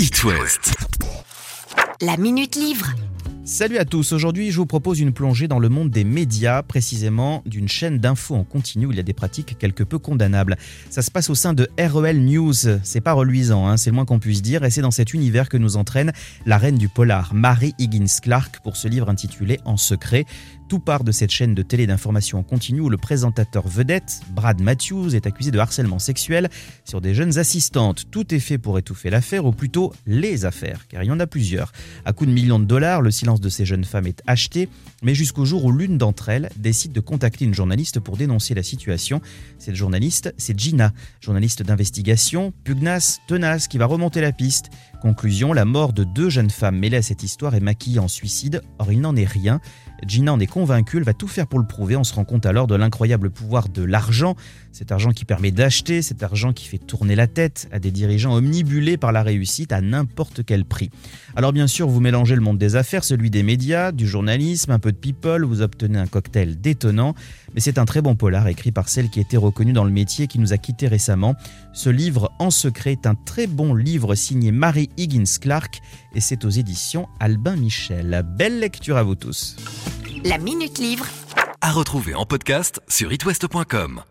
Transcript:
It West. La Minute Livre. Salut à tous, aujourd'hui je vous propose une plongée dans le monde des médias, précisément d'une chaîne d'infos en continu où il y a des pratiques quelque peu condamnables. Ça se passe au sein de REL News, c'est pas reluisant, hein, c'est le moins qu'on puisse dire, et c'est dans cet univers que nous entraîne la reine du polar, Mary Higgins Clark, pour ce livre intitulé En secret. Tout part de cette chaîne de télé d'information en continu où le présentateur vedette, Brad Matthews, est accusé de harcèlement sexuel sur des jeunes assistantes. Tout est fait pour étouffer l'affaire, ou plutôt les affaires, car il y en a plusieurs. À coup de millions de dollars, le silence de ces jeunes femmes est acheté, mais jusqu'au jour où l'une d'entre elles décide de contacter une journaliste pour dénoncer la situation. Cette journaliste, c'est Gina, journaliste d'investigation, pugnace, tenace, qui va remonter la piste. Conclusion, la mort de deux jeunes femmes mêlées à cette histoire est maquillée en suicide, or il n'en est rien. Gina en est convaincue, elle va tout faire pour le prouver. On se rend compte alors de l'incroyable pouvoir de l'argent, cet argent qui permet d'acheter, cet argent qui fait tourner la tête à des dirigeants omnibulés par la réussite à n'importe quel prix. Alors bien sûr, vous mélangez le monde des affaires, celui des médias, du journalisme, un peu de people, vous obtenez un cocktail détonnant, mais c'est un très bon polar écrit par celle qui était reconnue dans le métier qui nous a quittés récemment. Ce livre en secret est un très bon livre signé Higgins Clark et c'est aux éditions Albin Michel. Belle lecture à vous tous. La Minute Livre. À retrouver en podcast sur itwest.com.